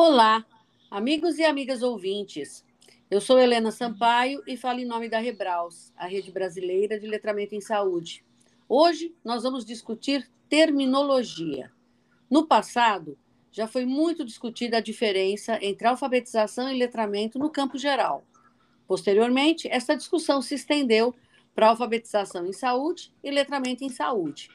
Olá, amigos e amigas ouvintes. Eu sou Helena Sampaio e falo em nome da Rebraus, a rede brasileira de letramento em saúde. Hoje nós vamos discutir terminologia. No passado, já foi muito discutida a diferença entre alfabetização e letramento no campo geral. Posteriormente, essa discussão se estendeu para alfabetização em saúde e letramento em saúde.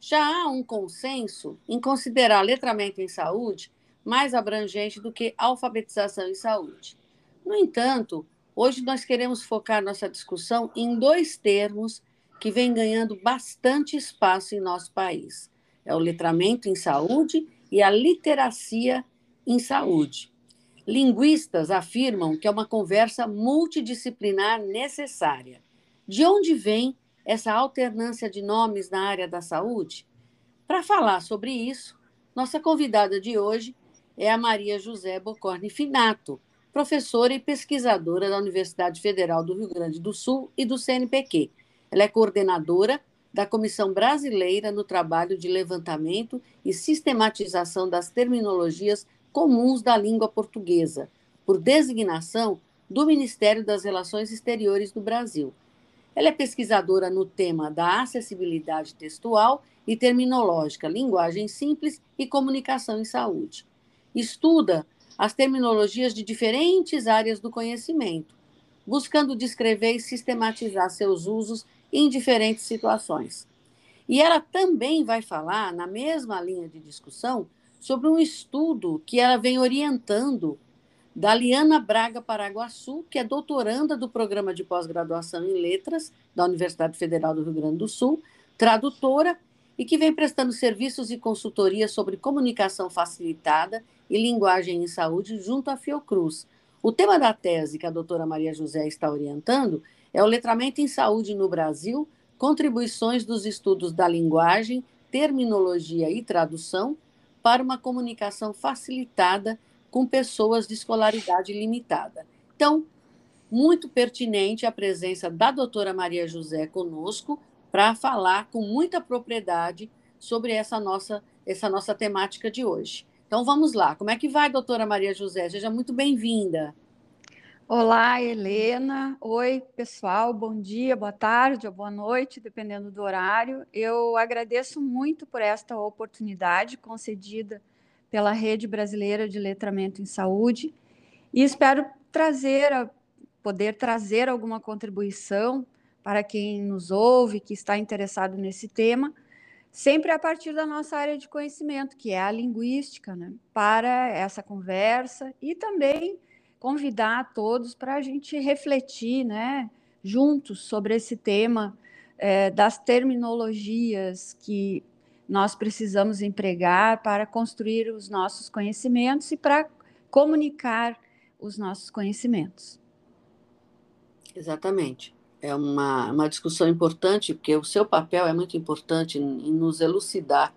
Já há um consenso em considerar letramento em saúde mais abrangente do que alfabetização em saúde. No entanto, hoje nós queremos focar nossa discussão em dois termos que vêm ganhando bastante espaço em nosso país: é o letramento em saúde e a literacia em saúde. Linguistas afirmam que é uma conversa multidisciplinar necessária. De onde vem essa alternância de nomes na área da saúde? Para falar sobre isso, nossa convidada de hoje é a Maria José Bocorne Finato, professora e pesquisadora da Universidade Federal do Rio Grande do Sul e do CNPq. Ela é coordenadora da Comissão Brasileira no Trabalho de Levantamento e Sistematização das Terminologias Comuns da Língua Portuguesa, por designação do Ministério das Relações Exteriores do Brasil. Ela é pesquisadora no tema da acessibilidade textual e terminológica, linguagem simples e comunicação em saúde estuda as terminologias de diferentes áreas do conhecimento, buscando descrever e sistematizar seus usos em diferentes situações. E ela também vai falar, na mesma linha de discussão, sobre um estudo que ela vem orientando da Liana Braga Paraguaçu, que é doutoranda do programa de pós-graduação em letras da Universidade Federal do Rio Grande do Sul, tradutora e que vem prestando serviços e consultoria sobre comunicação facilitada e Linguagem em Saúde junto à Fiocruz. O tema da tese que a doutora Maria José está orientando é o letramento em saúde no Brasil, contribuições dos estudos da linguagem, terminologia e tradução para uma comunicação facilitada com pessoas de escolaridade limitada. Então, muito pertinente a presença da doutora Maria José conosco para falar com muita propriedade sobre essa nossa, essa nossa temática de hoje. Então vamos lá. Como é que vai, doutora Maria José? Seja muito bem-vinda. Olá, Helena. Oi, pessoal. Bom dia, boa tarde ou boa noite, dependendo do horário. Eu agradeço muito por esta oportunidade concedida pela Rede Brasileira de Letramento em Saúde e espero trazer, poder trazer alguma contribuição para quem nos ouve, que está interessado nesse tema sempre a partir da nossa área de conhecimento, que é a linguística, né, para essa conversa e também convidar todos para a gente refletir, né, juntos sobre esse tema é, das terminologias que nós precisamos empregar para construir os nossos conhecimentos e para comunicar os nossos conhecimentos. Exatamente é uma, uma discussão importante, porque o seu papel é muito importante em, nos elucidar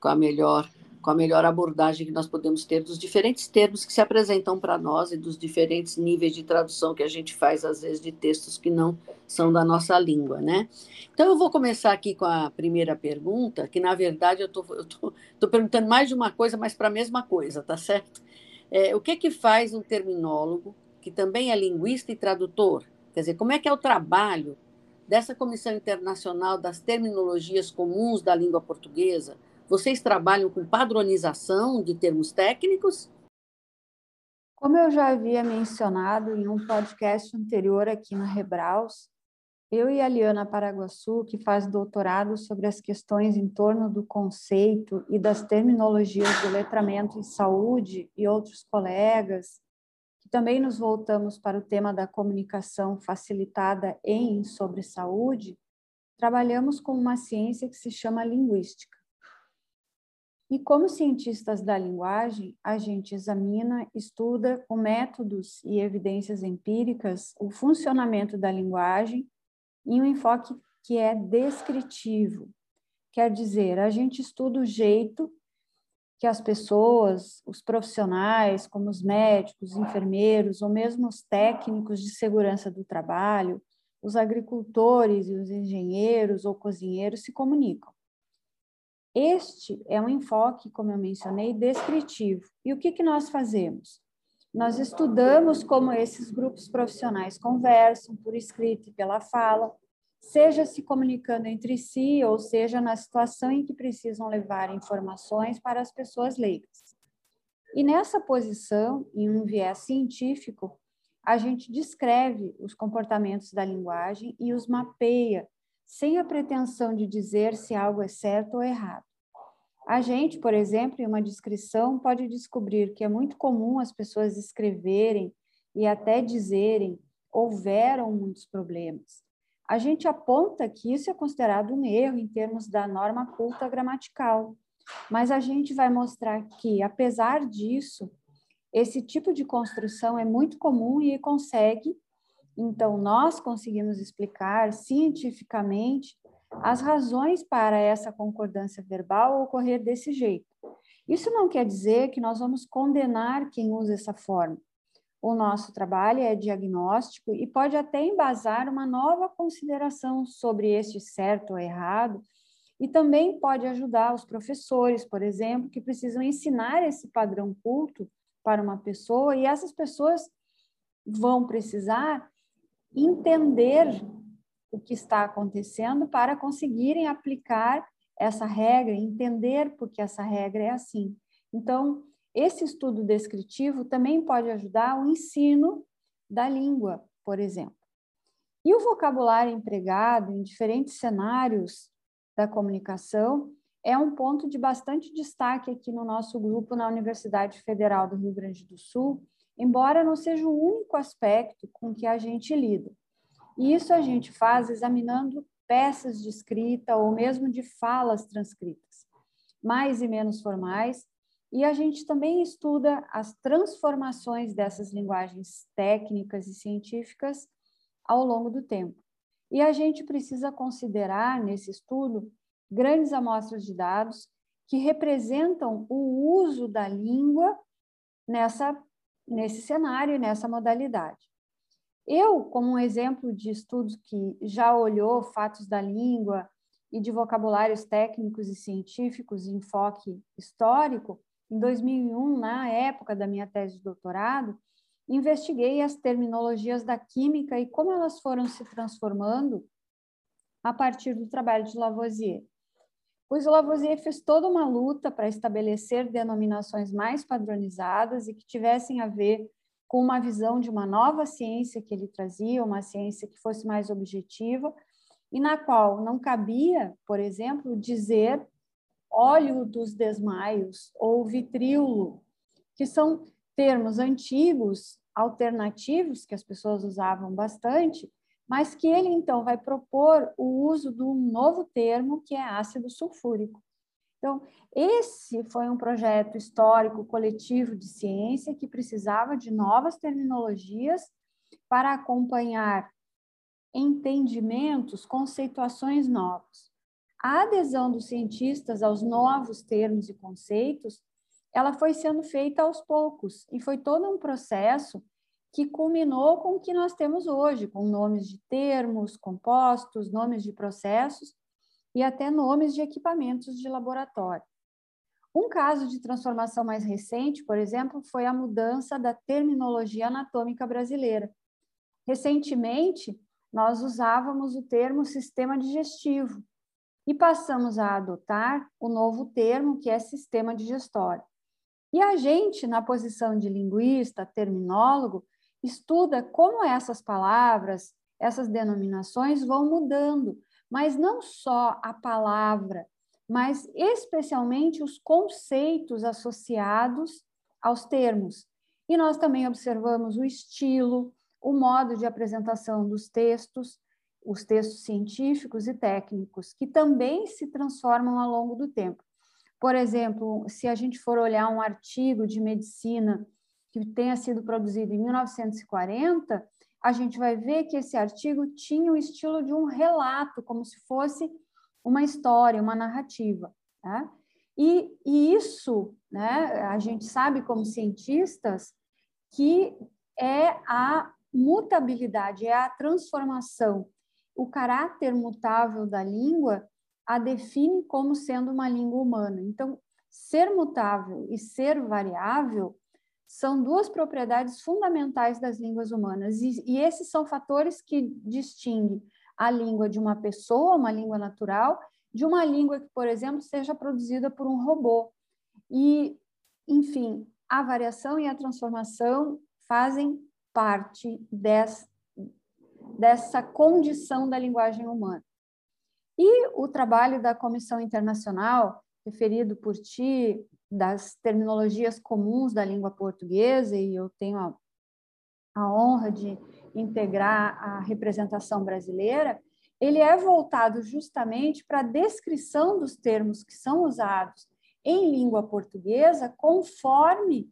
com a melhor com a melhor abordagem que nós podemos ter dos diferentes termos que se apresentam para nós e dos diferentes níveis de tradução que a gente faz, às vezes, de textos que não são da nossa língua, né? Então, eu vou começar aqui com a primeira pergunta, que, na verdade, eu estou perguntando mais de uma coisa, mas para a mesma coisa, tá certo? É, o que, que faz um terminólogo, que também é linguista e tradutor, Quer dizer, como é que é o trabalho dessa Comissão Internacional das Terminologias Comuns da Língua Portuguesa? Vocês trabalham com padronização de termos técnicos? Como eu já havia mencionado em um podcast anterior aqui na Rebraus, eu e a Liana Paraguaçu, que faz doutorado sobre as questões em torno do conceito e das terminologias do letramento em saúde, e outros colegas, também nos voltamos para o tema da comunicação facilitada em sobre saúde, trabalhamos com uma ciência que se chama linguística. E como cientistas da linguagem, a gente examina, estuda com métodos e evidências empíricas o funcionamento da linguagem em um enfoque que é descritivo. Quer dizer, a gente estuda o jeito que as pessoas, os profissionais, como os médicos, os enfermeiros, ou mesmo os técnicos de segurança do trabalho, os agricultores e os engenheiros ou cozinheiros se comunicam. Este é um enfoque, como eu mencionei, descritivo. E o que, que nós fazemos? Nós estudamos como esses grupos profissionais conversam por escrito e pela fala, seja se comunicando entre si, ou seja na situação em que precisam levar informações para as pessoas leigas. E nessa posição, em um viés científico, a gente descreve os comportamentos da linguagem e os mapeia, sem a pretensão de dizer se algo é certo ou errado. A gente, por exemplo, em uma descrição, pode descobrir que é muito comum as pessoas escreverem e até dizerem houveram muitos problemas a gente aponta que isso é considerado um erro em termos da norma culta gramatical, mas a gente vai mostrar que, apesar disso, esse tipo de construção é muito comum e consegue, então, nós conseguimos explicar cientificamente as razões para essa concordância verbal ocorrer desse jeito. Isso não quer dizer que nós vamos condenar quem usa essa forma, o nosso trabalho é diagnóstico e pode até embasar uma nova consideração sobre este certo ou errado, e também pode ajudar os professores, por exemplo, que precisam ensinar esse padrão culto para uma pessoa, e essas pessoas vão precisar entender o que está acontecendo para conseguirem aplicar essa regra, entender porque essa regra é assim. Então, esse estudo descritivo também pode ajudar o ensino da língua, por exemplo. E o vocabulário empregado em diferentes cenários da comunicação é um ponto de bastante destaque aqui no nosso grupo na Universidade Federal do Rio Grande do Sul, embora não seja o único aspecto com que a gente lida. E isso a gente faz examinando peças de escrita ou mesmo de falas transcritas, mais e menos formais, e a gente também estuda as transformações dessas linguagens técnicas e científicas ao longo do tempo. E a gente precisa considerar nesse estudo grandes amostras de dados que representam o uso da língua nessa nesse cenário, nessa modalidade. Eu, como um exemplo de estudo que já olhou fatos da língua e de vocabulários técnicos e científicos em enfoque histórico, em 2001, na época da minha tese de doutorado, investiguei as terminologias da química e como elas foram se transformando a partir do trabalho de Lavoisier. Pois Lavoisier fez toda uma luta para estabelecer denominações mais padronizadas e que tivessem a ver com uma visão de uma nova ciência que ele trazia, uma ciência que fosse mais objetiva, e na qual não cabia, por exemplo, dizer óleo dos desmaios ou vitríolo, que são termos antigos, alternativos, que as pessoas usavam bastante, mas que ele então vai propor o uso de um novo termo, que é ácido sulfúrico. Então, esse foi um projeto histórico coletivo de ciência que precisava de novas terminologias para acompanhar entendimentos, conceituações novas a adesão dos cientistas aos novos termos e conceitos, ela foi sendo feita aos poucos e foi todo um processo que culminou com o que nós temos hoje, com nomes de termos, compostos, nomes de processos e até nomes de equipamentos de laboratório. Um caso de transformação mais recente, por exemplo, foi a mudança da terminologia anatômica brasileira. Recentemente, nós usávamos o termo sistema digestivo, e passamos a adotar o novo termo que é sistema digestório. E a gente, na posição de linguista, terminólogo, estuda como essas palavras, essas denominações vão mudando, mas não só a palavra, mas especialmente os conceitos associados aos termos. E nós também observamos o estilo, o modo de apresentação dos textos, os textos científicos e técnicos, que também se transformam ao longo do tempo. Por exemplo, se a gente for olhar um artigo de medicina que tenha sido produzido em 1940, a gente vai ver que esse artigo tinha o estilo de um relato, como se fosse uma história, uma narrativa. Tá? E, e isso, né, a gente sabe como cientistas, que é a mutabilidade, é a transformação o caráter mutável da língua a define como sendo uma língua humana. Então, ser mutável e ser variável são duas propriedades fundamentais das línguas humanas, e, e esses são fatores que distinguem a língua de uma pessoa, uma língua natural, de uma língua que, por exemplo, seja produzida por um robô. E, enfim, a variação e a transformação fazem parte dessa, dessa condição da linguagem humana. E o trabalho da Comissão Internacional, referido por ti, das terminologias comuns da língua portuguesa, e eu tenho a, a honra de integrar a representação brasileira, ele é voltado justamente para a descrição dos termos que são usados em língua portuguesa, conforme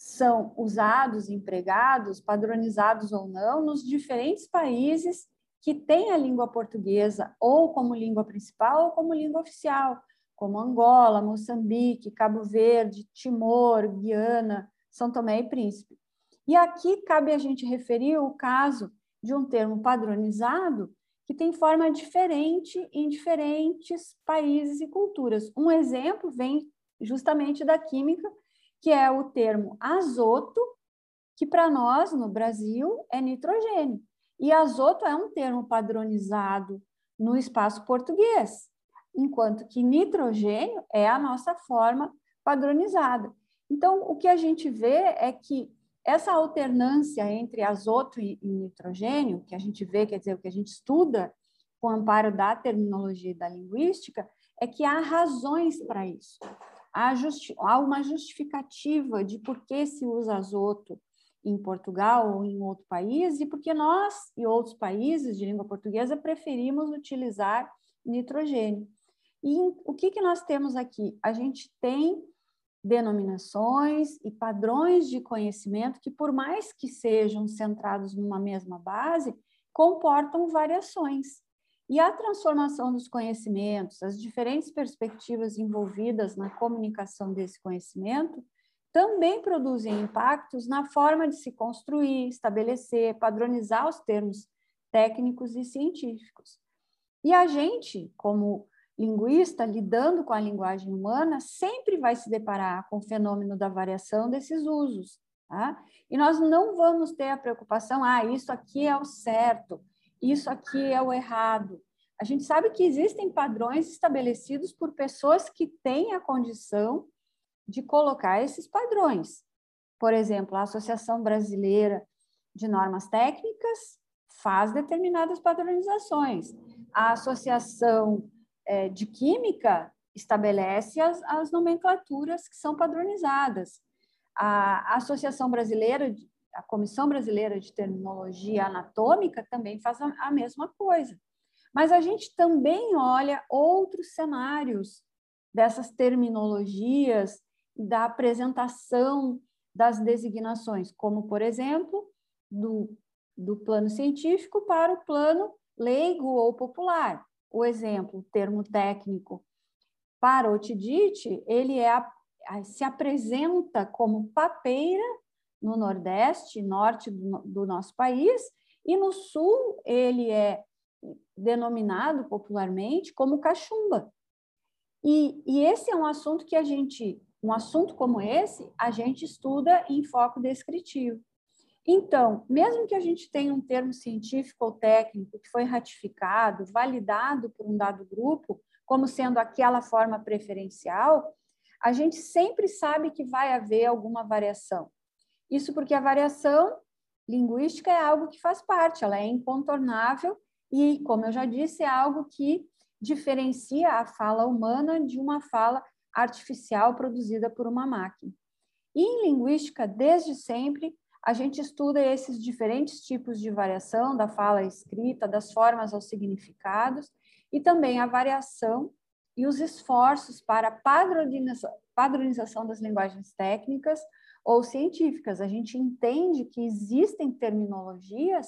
são usados, empregados, padronizados ou não, nos diferentes países que têm a língua portuguesa ou como língua principal ou como língua oficial, como Angola, Moçambique, Cabo Verde, Timor, Guiana, São Tomé e Príncipe. E aqui cabe a gente referir o caso de um termo padronizado que tem forma diferente em diferentes países e culturas. Um exemplo vem justamente da química, que é o termo azoto, que para nós, no Brasil, é nitrogênio. E azoto é um termo padronizado no espaço português, enquanto que nitrogênio é a nossa forma padronizada. Então, o que a gente vê é que essa alternância entre azoto e, nitrogênio, que a gente vê, quer dizer, o que a gente estuda com o amparo da terminologia e da linguística, é que há razões para isso. Há, justi uma justificativa de por que se usa azoto em Portugal ou em outro país e porque nós e outros países de língua portuguesa preferimos utilizar nitrogênio. E o que, que nós temos aqui? A gente tem denominações e padrões de conhecimento que, por mais que sejam centrados numa mesma base, comportam variações. E a transformação dos conhecimentos, as diferentes perspectivas envolvidas na comunicação desse conhecimento, também produzem impactos na forma de se construir, estabelecer, padronizar os termos técnicos e científicos. E a gente, como linguista, lidando com a linguagem humana, sempre vai se deparar com o fenômeno da variação desses usos. Tá? E nós não vamos ter a preocupação, ah, isso aqui é o certo, isso aqui é o errado. A gente sabe que existem padrões estabelecidos por pessoas que têm a condição de colocar esses padrões. Por exemplo, a Associação Brasileira de Normas Técnicas faz determinadas padronizações. A Associação é, de química estabelece as, as nomenclaturas que são padronizadas. A, Associação Brasileira, a Comissão Brasileira de Terminologia Anatômica também faz a, a mesma coisa. Mas a gente também olha outros cenários dessas terminologias e da apresentação das designações, como, por exemplo, do, do plano científico para o plano leigo ou popular o exemplo, o termo técnico, para otidite, ele é, se apresenta como papeira no Nordeste, Norte do, do nosso país, e no Sul ele é denominado popularmente como cachumba. E, e, esse é um assunto que a gente, um assunto como esse, a gente estuda em foco descritivo. Então, mesmo que a gente tenha um termo científico ou técnico que foi ratificado, validado por um dado grupo, como sendo aquela forma preferencial, a gente sempre sabe que vai haver alguma variação. Isso porque a variação linguística é algo que faz parte, ela é incontornável e, como eu já disse, é algo que diferencia a fala humana de uma fala artificial produzida por uma máquina. E em linguística, desde sempre, a gente estuda esses diferentes tipos de variação da fala escrita, das formas aos significados, e também a variação e os esforços para a padronização das linguagens técnicas ou científicas. A gente entende que existem terminologias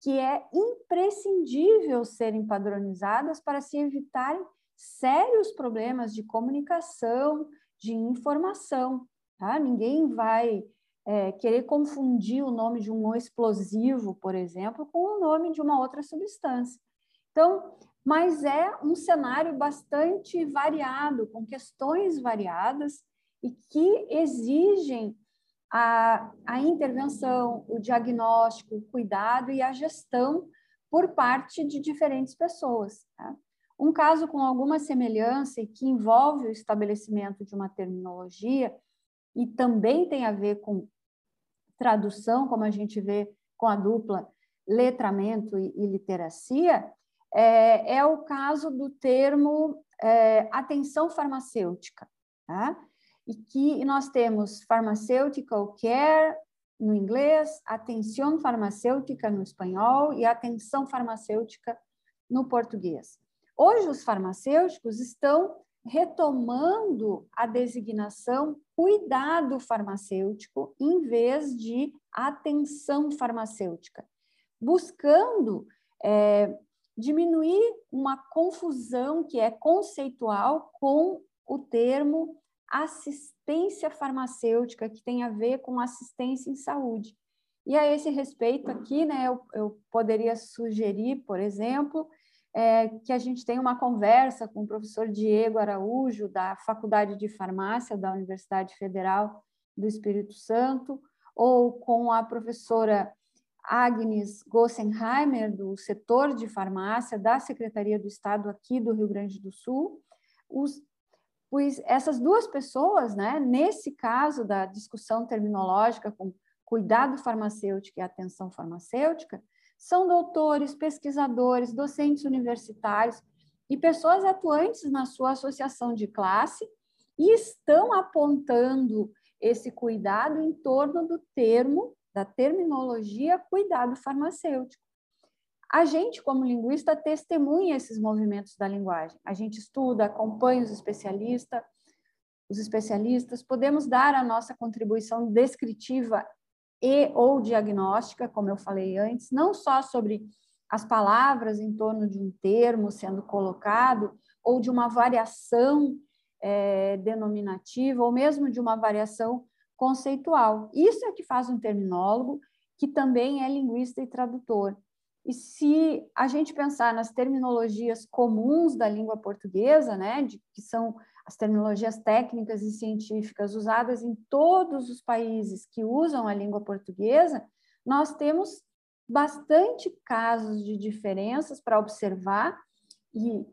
que é imprescindível serem padronizadas para se evitarem sérios problemas de comunicação, de informação. Tá? Ninguém vai é, querer confundir o nome de um explosivo, por exemplo, com o nome de uma outra substância. Então, mas é um cenário bastante variado, com questões variadas e que exigem a, a intervenção, o diagnóstico, o cuidado e a gestão por parte de diferentes pessoas. Tá? Um caso com alguma semelhança e que envolve o estabelecimento de uma terminologia e também tem a ver com tradução, como a gente vê com a dupla letramento e, e literacia, é, é, o caso do termo é, atenção farmacêutica. Tá? E que nós temos pharmaceutical care no inglês, atenção farmacêutica no espanhol e atenção farmacêutica no português. Hoje, os farmacêuticos estão retomando a designação cuidado farmacêutico em vez de atenção farmacêutica, buscando é, diminuir uma confusão que é conceitual com o termo assistência farmacêutica, que tem a ver com assistência em saúde. E a esse respeito aqui, né, eu, eu poderia sugerir, por exemplo, é, que a gente tenha uma conversa com o professor Diego Araújo, da Faculdade de Farmácia da Universidade Federal do Espírito Santo, ou com a professora Agnes Gossenheimer, do setor de farmácia da Secretaria do Estado aqui do Rio Grande do Sul, os, pois essas duas pessoas, né, nesse caso da discussão terminológica com cuidado farmacêutico e atenção farmacêutica, são doutores, pesquisadores, docentes universitários e pessoas atuantes na sua associação de classe e estão apontando esse cuidado em torno do termo, da terminologia cuidado farmacêutico. A gente, como linguista, testemunha esses movimentos da linguagem. A gente estuda, acompanha os especialistas, os especialistas, podemos dar a nossa contribuição descritiva e ou diagnóstica, como eu falei antes, não só sobre as palavras em torno de um termo sendo colocado, ou de uma variação é, denominativa, ou mesmo de uma variação conceitual. Isso é o que faz um terminólogo, que também é linguista e tradutor. E se a gente pensar nas terminologias comuns da língua portuguesa, né, de, que são as terminologias técnicas e científicas usadas em todos os países que usam a língua portuguesa, nós temos bastante casos de diferenças para observar, e,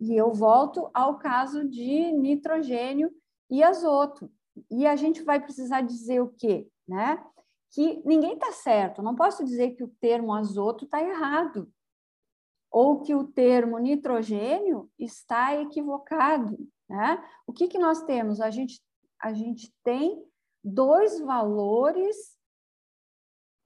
e eu volto ao caso de nitrogênio e azoto. E a gente vai precisar dizer o quê? Né? Que ninguém está certo, não posso dizer que o termo azoto está errado, ou que o termo nitrogênio está equivocado. Né? O que, que nós temos? A gente, a gente tem dois valores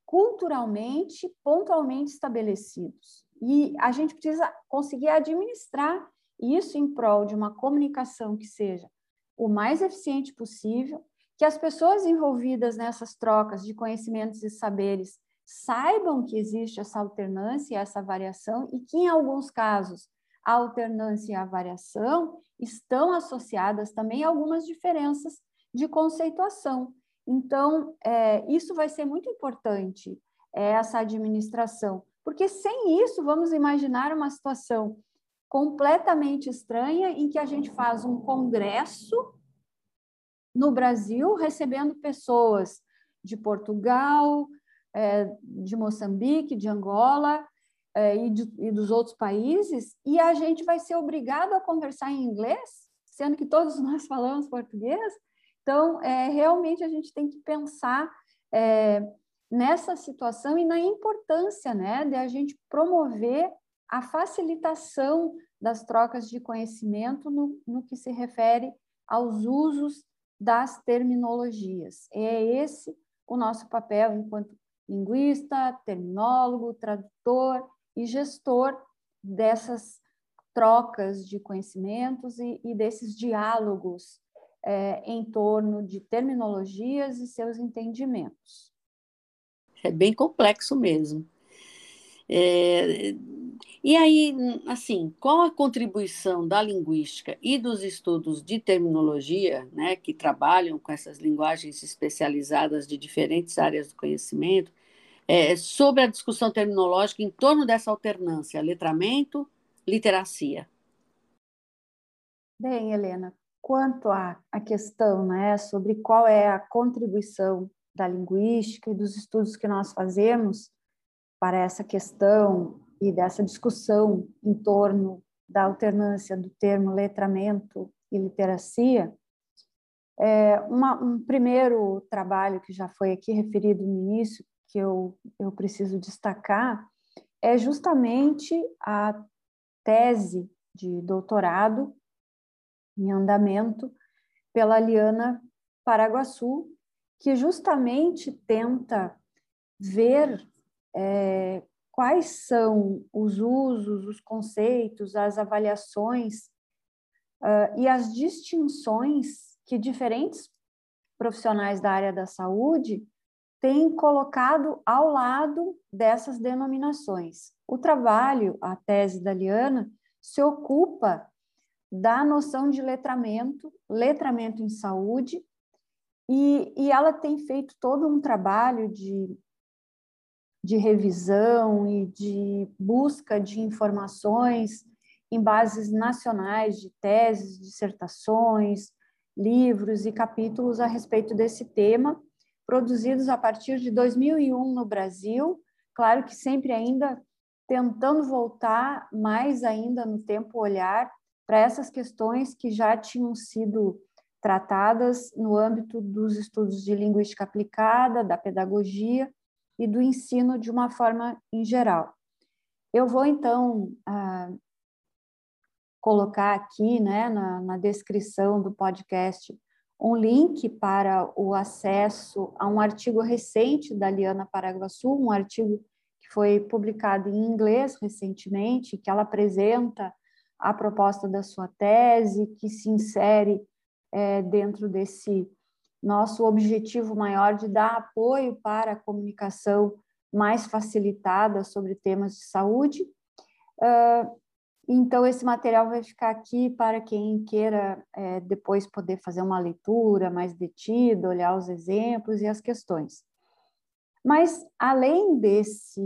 culturalmente, pontualmente estabelecidos. E a gente precisa conseguir administrar isso em prol de uma comunicação que seja o mais eficiente possível, que as pessoas envolvidas nessas trocas de conhecimentos e saberes saibam que existe essa alternância, essa variação, e que, em alguns casos, a alternância e a variação estão associadas também a algumas diferenças de conceituação. Então, é, isso vai ser muito importante, é, essa administração, porque sem isso, vamos imaginar uma situação completamente estranha em que a gente faz um congresso no Brasil, recebendo pessoas de Portugal, é, de Moçambique, de Angola, é, e, de, e dos outros países, e a gente vai ser obrigado a conversar em inglês, sendo que todos nós falamos português. Então, é, realmente a gente tem que pensar é, nessa situação e na importância né, de a gente promover a facilitação das trocas de conhecimento no, no que se refere aos usos das terminologias. É esse o nosso papel enquanto linguista, terminólogo, tradutor e gestor dessas trocas de conhecimentos e, e desses diálogos é, em torno de terminologias e seus entendimentos. É bem complexo mesmo. É, e aí, assim, qual a contribuição da linguística e dos estudos de terminologia, né, que trabalham com essas linguagens especializadas de diferentes áreas do conhecimento, é, sobre a discussão terminológica em torno dessa alternância, letramento, literacia? Bem, Helena, quanto à, à questão né, sobre qual é a contribuição da linguística e dos estudos que nós fazemos para essa questão e dessa discussão em torno da alternância do termo letramento e literacia, é, uma, um primeiro trabalho que já foi aqui referido no início, que eu, eu preciso destacar, é justamente a tese de doutorado em andamento pela Liana Paraguaçu, que justamente tenta ver é, quais são os usos, os conceitos, as avaliações uh, e as distinções que diferentes profissionais da área da saúde têm colocado ao lado dessas denominações. O trabalho, a tese da Liana, se ocupa da noção de letramento, letramento em saúde, e, e ela tem feito todo um trabalho de, de revisão e de busca de informações em bases nacionais de teses, dissertações, livros e capítulos a respeito desse tema, produzidos a partir de 2001 no Brasil, claro que sempre ainda tentando voltar mais ainda no tempo olhar para essas questões que já tinham sido tratadas no âmbito dos estudos de linguística aplicada, da pedagogia e do ensino de uma forma em geral. Eu vou, então, ah, colocar aqui né, na, na descrição do podcast um link para o acesso a um artigo recente da Liana Paraguaçu, um artigo que foi publicado em inglês recentemente, que ela apresenta a proposta da sua tese, que se insere é, dentro desse nosso objetivo maior de dar apoio para a comunicação mais facilitada sobre temas de saúde. Uh, então, esse material vai ficar aqui para quem queira é, depois poder fazer uma leitura mais detida, olhar os exemplos e as questões. Mas, além desse,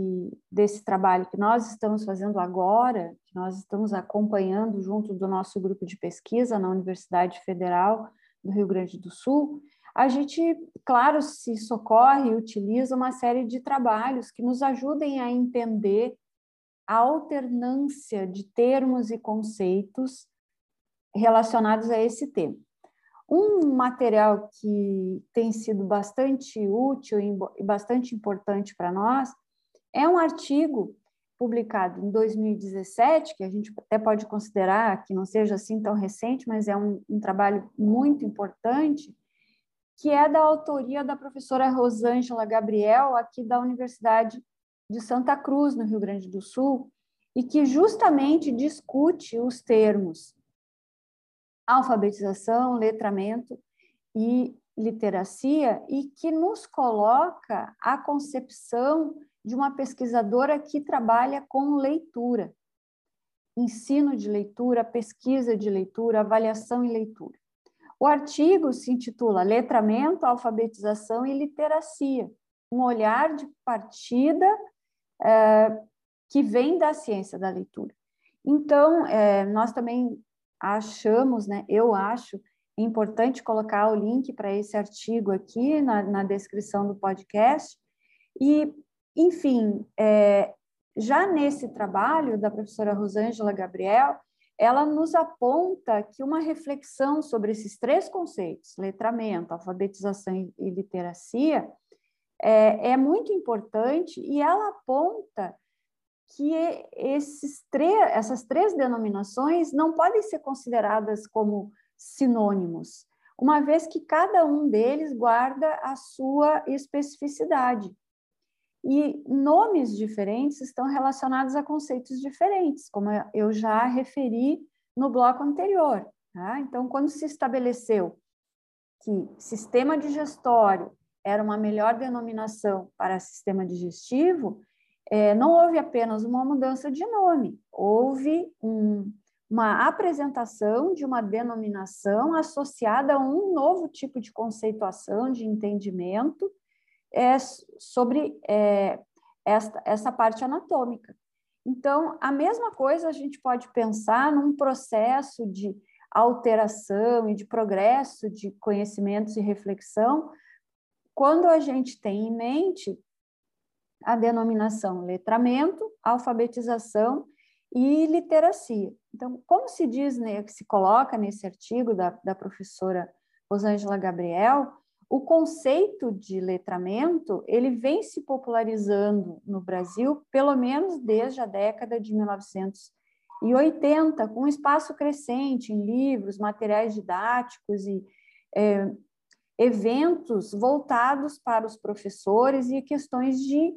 desse trabalho que nós estamos fazendo agora, que nós estamos acompanhando junto do nosso grupo de pesquisa na Universidade Federal do Rio Grande do Sul, a gente, claro, se socorre e utiliza uma série de trabalhos que nos ajudem a entender a alternância de termos e conceitos relacionados a esse tema. Um material que tem sido bastante útil e bastante importante para nós é um artigo publicado em 2017, que a gente até pode considerar que não seja assim tão recente, mas é um, um trabalho muito importante, que é da autoria da professora Rosângela Gabriel, aqui da Universidade de Santa Cruz, no Rio Grande do Sul, e que justamente discute os termos alfabetização, letramento e literacia, e que nos coloca a concepção de uma pesquisadora que trabalha com leitura, ensino de leitura, pesquisa de leitura, avaliação em leitura. O artigo se intitula Letramento, Alfabetização e Literacia, um olhar de partida é, que vem da ciência da leitura. Então, é, nós também achamos, né, eu acho importante colocar o link para esse artigo aqui na, na, descrição do podcast. E, enfim, é, já nesse trabalho da professora Rosângela Gabriel, ela nos aponta que uma reflexão sobre esses três conceitos, letramento, alfabetização e literacia, é, é muito importante e ela aponta que esses essas três denominações não podem ser consideradas como sinônimos, uma vez que cada um deles guarda a sua especificidade. E nomes diferentes estão relacionados a conceitos diferentes, como eu já referi no bloco anterior. Tá? Então, quando se estabeleceu que sistema digestório era uma melhor denominação para sistema digestivo, é, não houve apenas uma mudança de nome, houve um, uma apresentação de uma denominação associada a um novo tipo de conceituação, de entendimento é, sobre é, esta, essa parte anatômica. Então, a mesma coisa a gente pode pensar num processo de alteração e de progresso de conhecimentos e reflexão, quando a gente tem em mente a denominação letramento, alfabetização e literacia. Então, como se diz, né, se coloca nesse artigo da, da professora Rosângela Gabriel, o conceito de letramento ele vem se popularizando no Brasil pelo menos desde a década de 1980, com um espaço crescente em livros, materiais didáticos e é, eventos voltados para os professores e questões de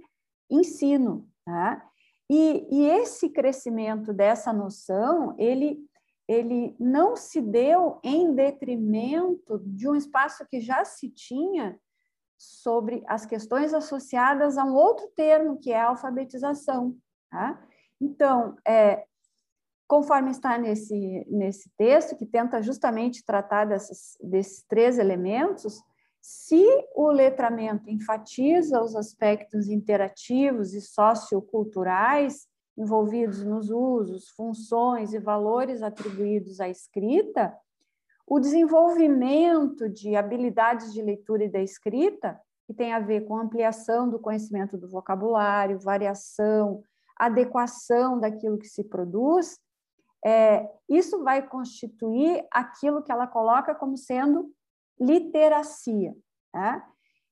ensino. Tá? E, e esse crescimento dessa noção, ele ele não se deu em detrimento de um espaço que já se tinha sobre as questões associadas a um outro termo, que é a alfabetização. Tá? Então, é, conforme está nesse, nesse texto, que tenta justamente tratar dessas, desses três elementos, se o letramento enfatiza os aspectos interativos e socioculturais envolvidos nos usos, funções e valores atribuídos à escrita, o desenvolvimento de habilidades de leitura e da escrita, que tem a ver com ampliação do conhecimento do vocabulário, variação, adequação daquilo que se produz, é, isso vai constituir aquilo que ela coloca como sendo literacia. Né?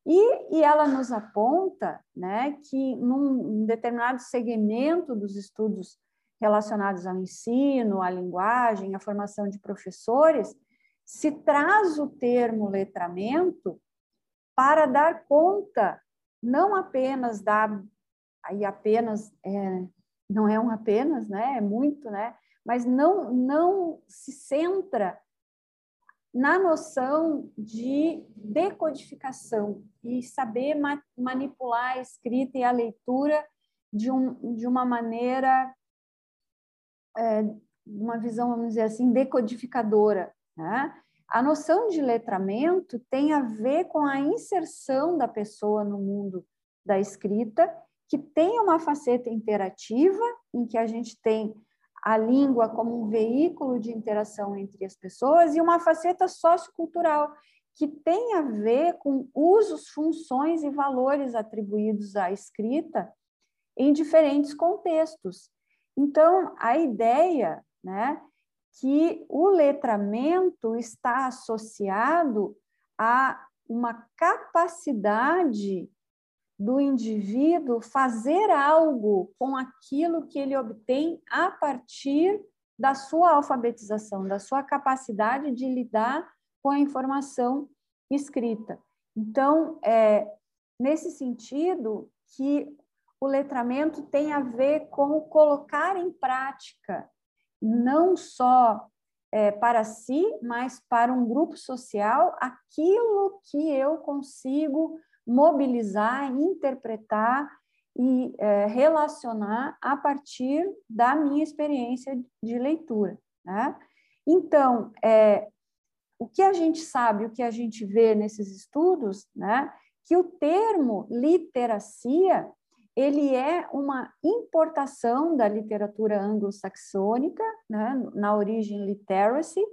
E, e ela nos aponta né, que num determinado segmento dos estudos relacionados ao ensino, à linguagem, à formação de professores, se traz o termo letramento para dar conta não apenas da aí apenas é, não é um apenas, né? É muito, né? Mas não não se centra na noção de decodificação e saber ma manipular a escrita e a leitura de, um, de uma maneira, é, uma visão, vamos dizer assim, decodificadora. Né? A noção de letramento tem a ver com a inserção da pessoa no mundo da escrita, que tem uma faceta interativa, em que a gente tem a língua como um veículo de interação entre as pessoas e uma faceta sociocultural que tem a ver com usos, funções e valores atribuídos à escrita em diferentes contextos. Então, a ideia, né, que o letramento está associado a uma capacidade do indivíduo fazer algo com aquilo que ele obtém a partir da sua alfabetização, da sua capacidade de lidar com a informação escrita. Então, é nesse sentido que o letramento tem a ver com colocar em prática, não só é, para si, mas para um grupo social, aquilo que eu consigo mobilizar, interpretar e é, relacionar a partir da minha experiência de leitura. Né? Então, é, o que a gente sabe, o que a gente vê nesses estudos, né, que o termo literacia ele é uma importação da literatura anglo-saxônica, né, na origem literacy,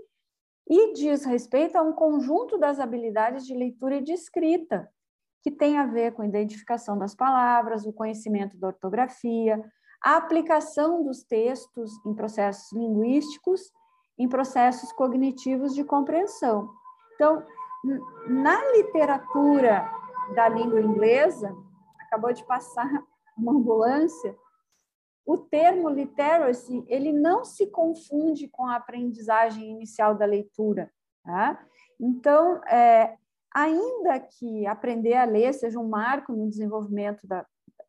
e diz respeito a um conjunto das habilidades de leitura e de escrita, que tem a ver com a identificação das palavras, o conhecimento da ortografia, a aplicação dos textos em processos linguísticos, em processos cognitivos de compreensão. Então, na literatura da língua inglesa, acabou de passar uma ambulância, o termo literacy ele não se confunde com a aprendizagem inicial da leitura. Tá? Então, é, ainda que aprender a ler seja um marco no desenvolvimento da,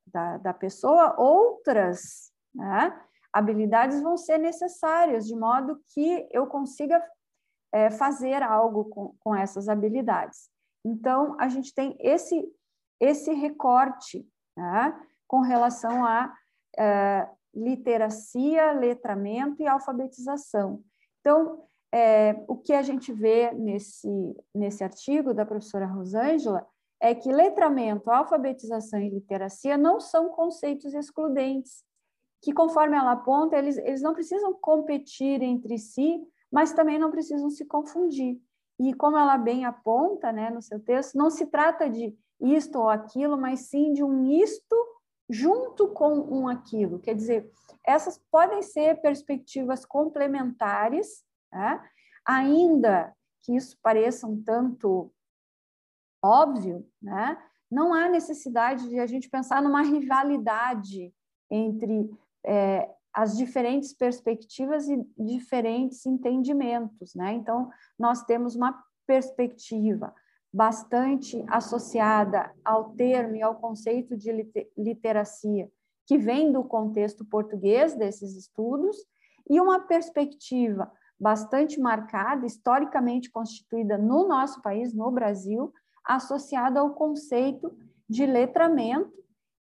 da, da pessoa, outras né, habilidades vão ser necessárias, de modo que eu consiga é, fazer algo com, com essas habilidades. Então, a gente tem esse, esse recorte né, com relação a é, literacia, letramento e alfabetização. Então, é, o que a gente vê nesse, nesse artigo da professora Rosângela é que letramento, alfabetização e literacia não são conceitos excludentes. que, conforme ela aponta, eles, eles não precisam competir entre si, mas também não precisam se confundir. E como ela bem aponta né, no seu texto, não se trata de isto ou aquilo, mas sim de um isto junto com um aquilo. Quer dizer, essas podem ser perspectivas complementares, né? ainda que isso pareça um tanto óbvio, né? não há necessidade de a gente pensar numa rivalidade entre é, as diferentes perspectivas e diferentes entendimentos. Né? Então, nós temos uma perspectiva bastante associada ao termo e ao conceito de literacia, que vem do contexto português desses estudos, e uma perspectiva bastante marcada, historicamente constituída no nosso país, no Brasil, associada ao conceito de letramento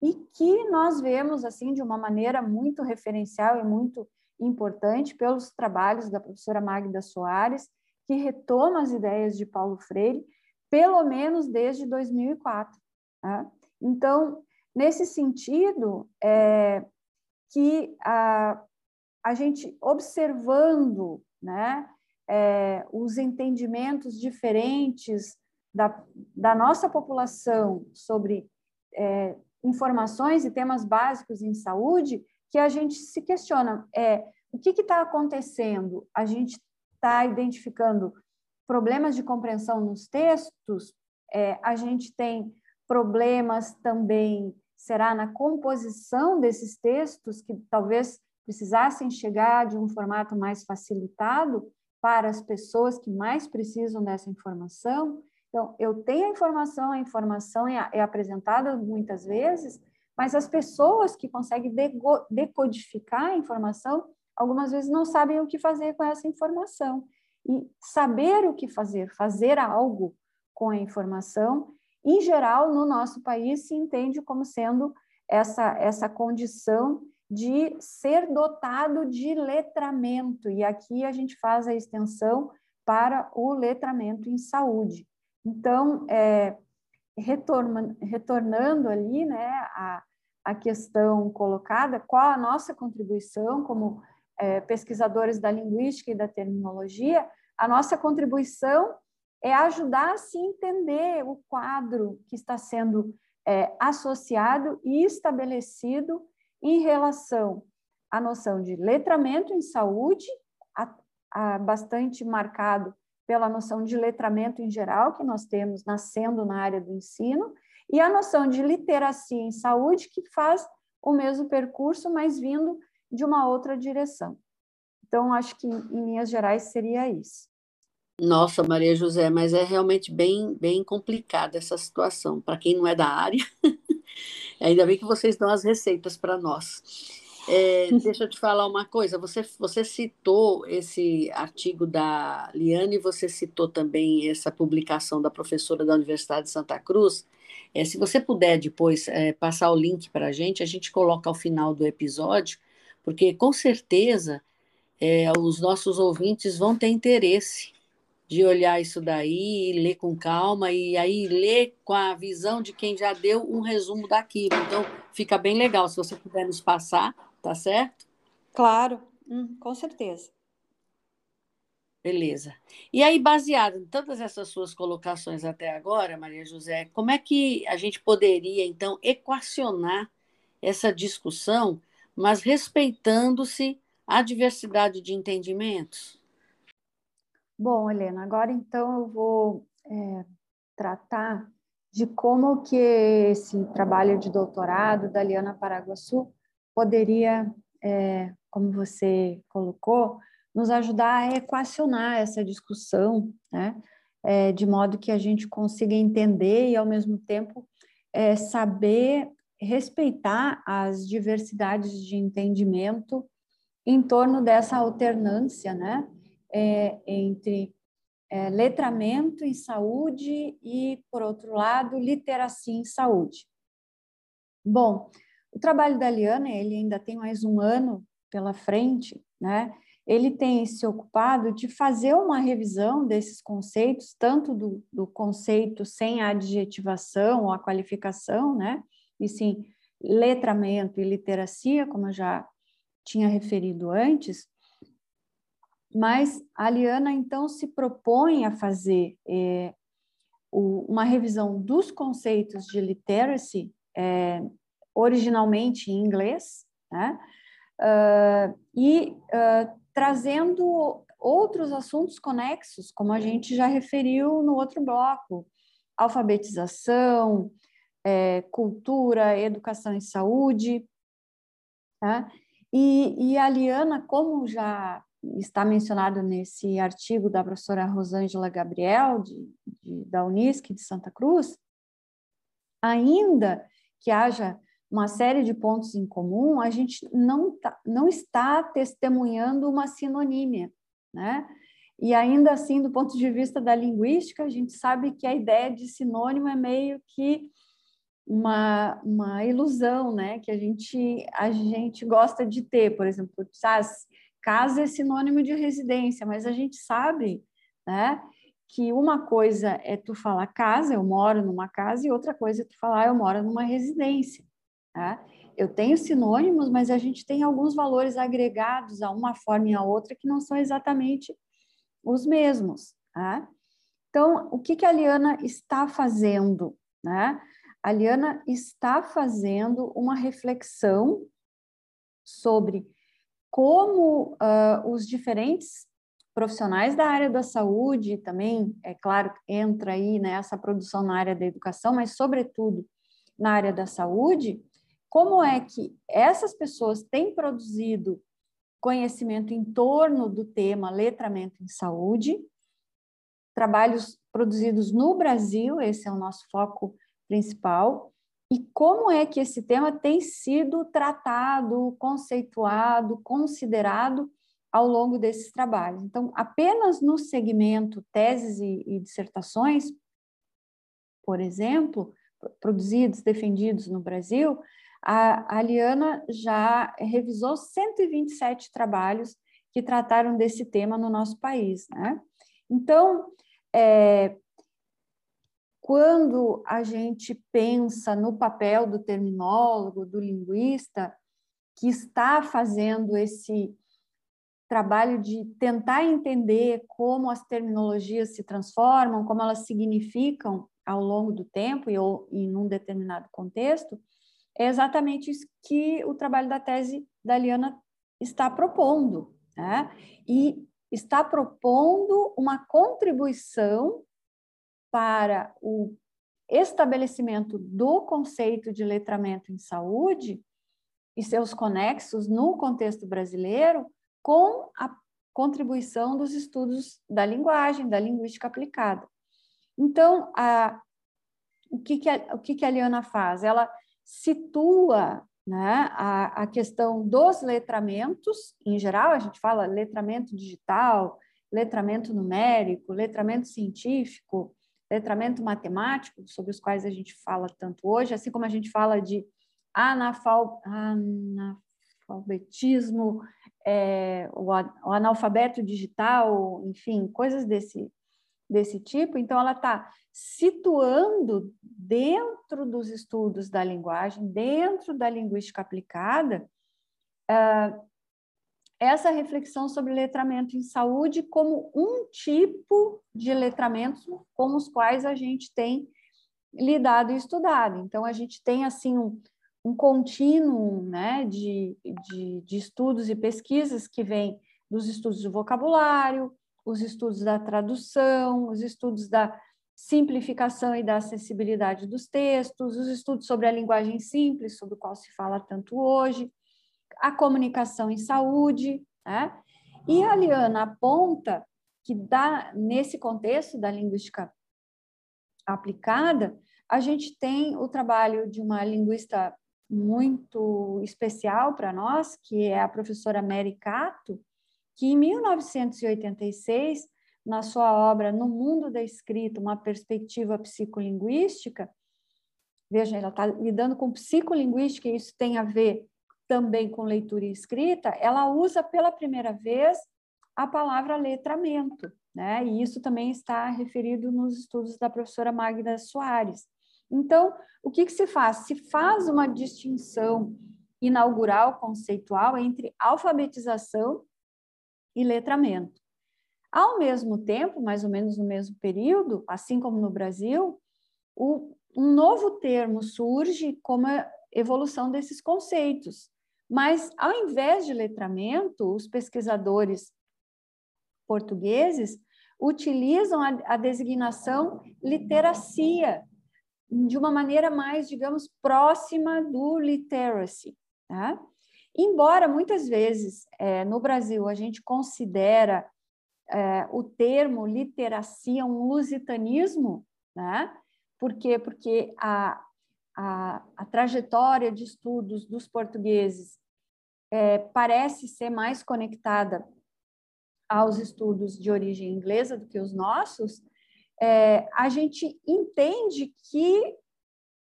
e que nós vemos assim de uma maneira muito referencial e muito importante pelos trabalhos da professora Magda Soares, que retoma as ideias de Paulo Freire, pelo menos desde 2004. Tá? Então, nesse sentido, é, que a, a gente observando né, é, os entendimentos diferentes da, da nossa população sobre é, informações e temas básicos em saúde, que a gente se questiona é o que está acontecendo? A gente está identificando problemas de compreensão nos textos, é, a gente tem problemas também, será na composição desses textos, que talvez precisassem chegar de um formato mais facilitado para as pessoas que mais precisam dessa informação. Então, eu tenho a informação, a informação é, é apresentada muitas vezes, mas as pessoas que conseguem decodificar a informação, algumas vezes não sabem o que fazer com essa informação. E saber o que fazer, fazer algo com a informação, em geral, no nosso país, se entende como sendo essa, essa condição de ser dotado de letramento. E aqui a gente faz a extensão para o letramento em saúde. Então, é, retorna, retornando ali né, a, a questão colocada, qual a nossa contribuição como é, pesquisadores da linguística e da terminologia, a nossa contribuição é ajudar a se entender o quadro que está sendo é, associado e estabelecido em relação à noção de letramento em saúde, a, a bastante marcado pela noção de letramento em geral, que nós temos nascendo na área do ensino, e a noção de literacia em saúde, que faz o mesmo percurso, mas vindo de uma outra direção. Então, acho que, em linhas gerais, seria isso. Nossa, Maria José, mas é realmente bem, bem complicada essa situação. Para quem não é da área, ainda bem que vocês dão as receitas para nós. É, deixa eu te falar uma coisa. Você, você citou esse artigo da Liane, você citou também essa publicação da professora da Universidade de Santa Cruz. É, se você puder depois é, passar o link para a gente, a gente coloca ao final do episódio, porque com certeza é, os nossos ouvintes vão ter interesse de olhar isso daí, ler com calma e aí ler com a visão de quem já deu um resumo daquilo. Então, fica bem legal se você puder nos passar Tá certo? Claro, hum, com certeza. Beleza. E aí, baseado em todas essas suas colocações até agora, Maria José, como é que a gente poderia, então, equacionar essa discussão, mas respeitando-se a diversidade de entendimentos? Bom, Helena, agora então eu vou é, tratar de como que esse trabalho de doutorado da Liana Paraguaçu poderia, é, como você colocou, nos ajudar a equacionar essa discussão, né? É, de modo que a gente consiga entender e, ao mesmo tempo, é, saber respeitar as diversidades de entendimento em torno dessa alternância, né? É, entre é, letramento em saúde e, por outro lado, literacia em saúde. Bom, o trabalho da Liana, ele ainda tem mais um ano pela frente, né? Ele tem se ocupado de fazer uma revisão desses conceitos, tanto do, do conceito sem adjetivação ou a qualificação, né? E sim, letramento e literacia, como eu já tinha referido antes, mas a Liana, então, se propõe a fazer é, o, uma revisão dos conceitos de literacy, é, originalmente em inglês, né? Uh, e uh, trazendo outros assuntos conexos, como a gente já referiu no outro bloco, alfabetização, é, cultura, educação e saúde. Tá? E, e a Liana, como já está mencionado nesse artigo da professora Rosângela Gabriel, de, de, da Unisc de Santa Cruz, ainda que haja uma série de pontos em comum, a gente não, tá, não está testemunhando uma sinonímia, né? E ainda assim, do ponto de vista da linguística, a gente sabe que a ideia de sinônimo é meio que uma, uma ilusão, né? Que a gente, a gente gosta de ter, por exemplo, ah, casa é sinônimo de residência, mas a gente sabe, né? Que uma coisa é tu falar casa, eu moro numa casa, e outra coisa é tu falar eu moro numa residência. Tá? Eu tenho sinônimos, mas a gente tem alguns valores agregados a uma forma e a outra que não são exatamente os mesmos. Tá? Então, o que, que a Liana está fazendo? Né? A Liana está fazendo uma reflexão sobre como uh, os diferentes profissionais da área da saúde, também, é claro, entra aí né, produção na área da educação, mas, sobretudo, na área da saúde, como é que essas pessoas têm produzido conhecimento em torno do tema letramento em saúde, trabalhos produzidos no Brasil, esse é o nosso foco principal, e como é que esse tema tem sido tratado, conceituado, considerado ao longo desses trabalhos. Então, apenas no segmento teses e, e dissertações, por exemplo, produzidos, defendidos no Brasil, a, a Liana já revisou 127 trabalhos que trataram desse tema no nosso país. Né? Então, é, quando a gente pensa no papel do terminólogo, do linguista, que está fazendo esse trabalho de tentar entender como as terminologias se transformam, como elas significam ao longo do tempo e ou em um determinado contexto, é exatamente isso que o trabalho da tese da Liana está propondo, né? E está propondo uma contribuição para o estabelecimento do conceito de letramento em saúde e seus conexos no contexto brasileiro com a contribuição dos estudos da linguagem, da linguística aplicada. Então, a, o, que, que, a, o que, que a Liana faz? Ela situa né, a, a questão dos letramentos, em geral, a gente fala letramento digital, letramento numérico, letramento científico, letramento matemático, sobre os quais a gente fala tanto hoje, assim como a gente fala de anafal, analfabetismo, é, o analfabeto digital, enfim, coisas desse, desse tipo. Então, ela está situando dentro dos estudos da linguagem, dentro da linguística aplicada, uh, essa reflexão sobre letramento em saúde como um tipo de letramento com os quais a gente tem lidado e estudado. Então, a gente tem, assim, um, um contínuo né, de, de, de estudos e pesquisas que vem dos estudos do vocabulário, os estudos da tradução, os estudos da simplificação e da acessibilidade dos textos, os estudos sobre a linguagem simples, sobre o qual se fala tanto hoje, a comunicação em saúde, né? E a Liana aponta que dá, nesse contexto da linguística aplicada, a gente tem o trabalho de uma linguista muito especial para nós, que é a professora Mary Cato, que em 1986 na sua obra No Mundo da Escrita, uma perspectiva psicolinguística, veja, ela está lidando com psicolinguística, e isso tem a ver também com leitura e escrita, ela usa pela primeira vez a palavra letramento, né? E isso também está referido nos estudos da professora Magda Soares. Então, o que, que se faz? Se faz uma distinção inaugural conceitual entre alfabetização e letramento. Ao mesmo tempo, mais ou menos no mesmo período, assim como no Brasil, o, um novo termo surge como evolução desses conceitos. Mas, ao invés de letramento, os pesquisadores portugueses utilizam a, a designação literacia de uma maneira mais, digamos, próxima do literacy. Tá? Embora muitas vezes é, no Brasil a gente considera é, o termo literacia um lusitanismo, né? Por quê? Porque a, a, a trajetória de estudos dos portugueses é, parece ser mais conectada aos estudos de origem inglesa do que os nossos, é, a gente entende que,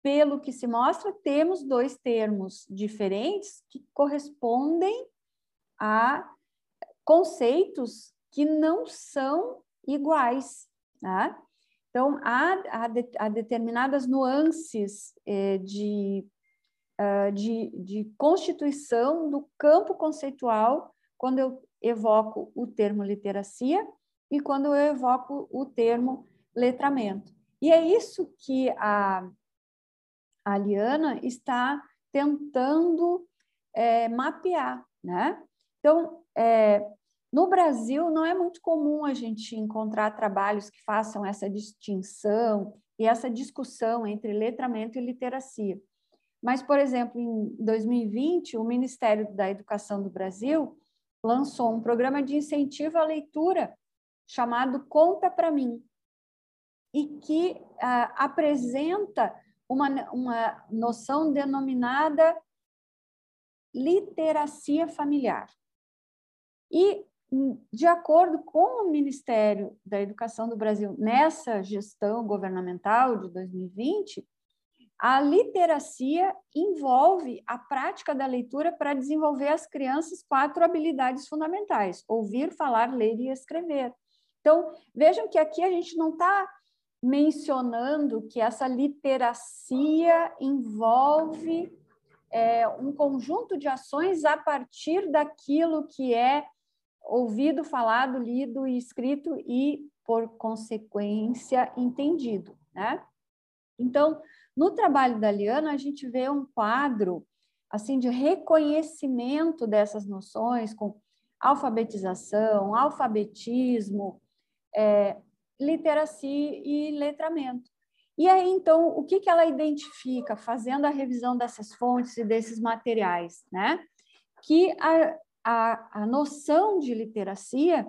pelo que se mostra, temos dois termos diferentes que correspondem a conceitos que não são iguais. Né? Então, há, há, de, há determinadas nuances é, de, uh, de, de constituição do campo conceitual quando eu evoco o termo literacia e quando eu evoco o termo letramento. E é isso que a, a Liana está tentando é, mapear, né? Então, é, no Brasil, não é muito comum a gente encontrar trabalhos que façam essa distinção e essa discussão entre letramento e literacia. Mas, por exemplo, em 2020, o Ministério da Educação do Brasil lançou um programa de incentivo à leitura chamado Conta para mim, e que uh, apresenta uma, uma noção denominada literacia familiar. E, de acordo com o Ministério da Educação do Brasil, nessa gestão governamental de 2020, a literacia envolve a prática da leitura para desenvolver as crianças quatro habilidades fundamentais: ouvir, falar, ler e escrever. Então, vejam que aqui a gente não está mencionando que essa literacia envolve é, um conjunto de ações a partir daquilo que é ouvido, falado, lido e escrito e, por consequência, entendido. Né? Então, no trabalho da Liana, a gente vê um quadro assim de reconhecimento dessas noções com alfabetização, alfabetismo, é, literacia e letramento. E aí, então, o que, que ela identifica fazendo a revisão dessas fontes e desses materiais? Né? Que a, a, a noção de literacia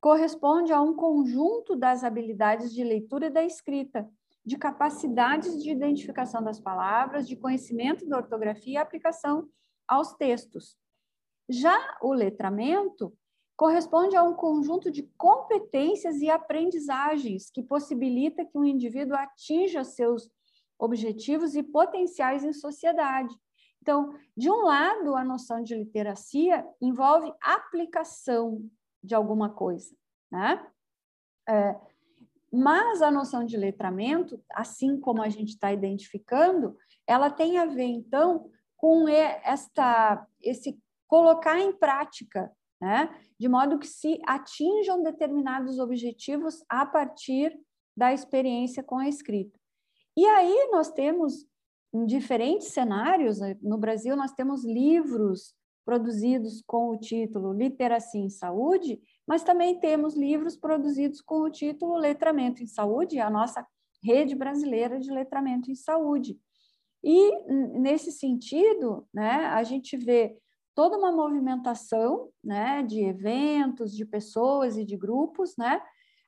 corresponde a um conjunto das habilidades de leitura e da escrita, de capacidades de identificação das palavras, de conhecimento da ortografia e aplicação aos textos. Já o letramento corresponde a um conjunto de competências e aprendizagens que possibilita que um indivíduo atinja seus objetivos e potenciais em sociedade. Então, de um lado, a noção de literacia envolve aplicação de alguma coisa, né? É, mas a noção de letramento, assim como a gente está identificando, ela tem a ver, então, com esta, esse colocar em prática né? de modo que se atinjam determinados objetivos a partir da experiência com a escrita. E aí nós temos, em diferentes cenários, né, no Brasil, nós temos livros produzidos com o título Literacia em Saúde, mas também temos livros produzidos com o título Letramento em Saúde, a nossa rede brasileira de letramento em saúde. E, nesse sentido, né, a gente vê toda uma movimentação né, de eventos, de pessoas e de grupos, né,